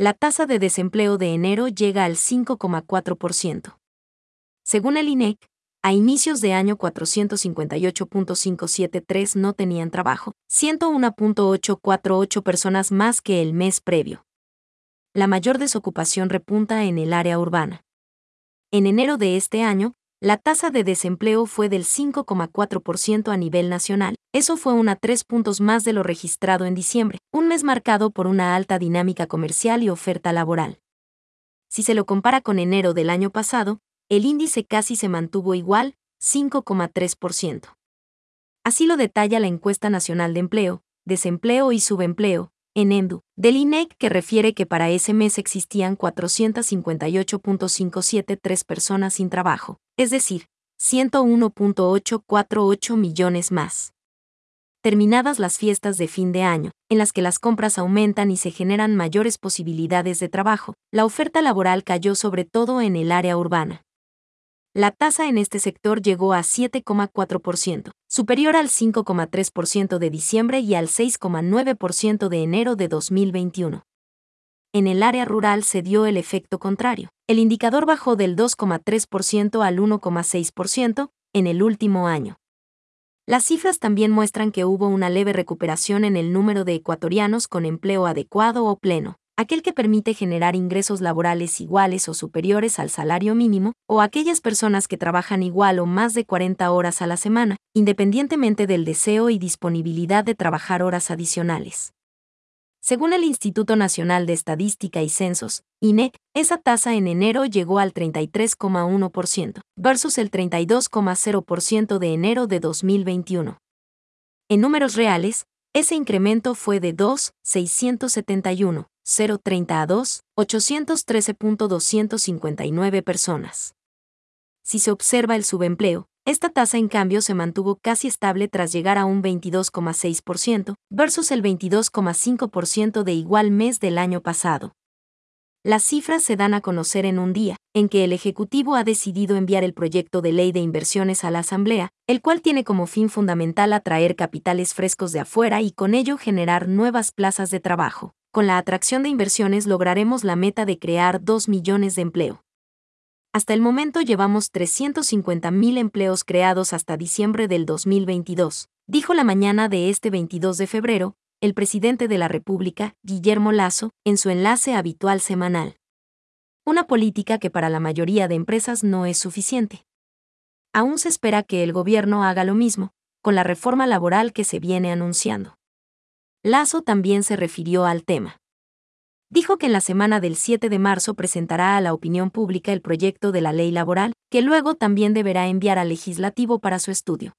la tasa de desempleo de enero llega al 5,4%. Según el INEC, a inicios de año 458.573 no tenían trabajo, 101.848 personas más que el mes previo. La mayor desocupación repunta en el área urbana. En enero de este año, la tasa de desempleo fue del 5,4% a nivel nacional. Eso fue una tres puntos más de lo registrado en diciembre, un mes marcado por una alta dinámica comercial y oferta laboral. Si se lo compara con enero del año pasado, el índice casi se mantuvo igual, 5,3%. Así lo detalla la encuesta nacional de empleo, desempleo y subempleo, en ENDU, del INEC que refiere que para ese mes existían 458.573 personas sin trabajo, es decir, 101.848 millones más. Terminadas las fiestas de fin de año, en las que las compras aumentan y se generan mayores posibilidades de trabajo, la oferta laboral cayó sobre todo en el área urbana la tasa en este sector llegó a 7,4%, superior al 5,3% de diciembre y al 6,9% de enero de 2021. En el área rural se dio el efecto contrario. El indicador bajó del 2,3% al 1,6% en el último año. Las cifras también muestran que hubo una leve recuperación en el número de ecuatorianos con empleo adecuado o pleno, aquel que permite generar ingresos laborales iguales o superiores al salario mínimo, o aquellas personas que trabajan igual o más de 40 horas a la semana, independientemente del deseo y disponibilidad de trabajar horas adicionales. Según el Instituto Nacional de Estadística y Censos, INEC, esa tasa en enero llegó al 33,1% versus el 32,0% de enero de 2021. En números reales, ese incremento fue de 2,671 030 a 2, 813.259 personas. Si se observa el subempleo, esta tasa en cambio se mantuvo casi estable tras llegar a un 22,6% versus el 22,5% de igual mes del año pasado. Las cifras se dan a conocer en un día, en que el Ejecutivo ha decidido enviar el proyecto de ley de inversiones a la Asamblea, el cual tiene como fin fundamental atraer capitales frescos de afuera y con ello generar nuevas plazas de trabajo con la atracción de inversiones lograremos la meta de crear 2 millones de empleo. Hasta el momento llevamos 350.000 empleos creados hasta diciembre del 2022, dijo la mañana de este 22 de febrero, el presidente de la República, Guillermo Lazo, en su enlace habitual semanal. Una política que para la mayoría de empresas no es suficiente. Aún se espera que el gobierno haga lo mismo, con la reforma laboral que se viene anunciando. Lazo también se refirió al tema. Dijo que en la semana del 7 de marzo presentará a la opinión pública el proyecto de la ley laboral, que luego también deberá enviar al legislativo para su estudio.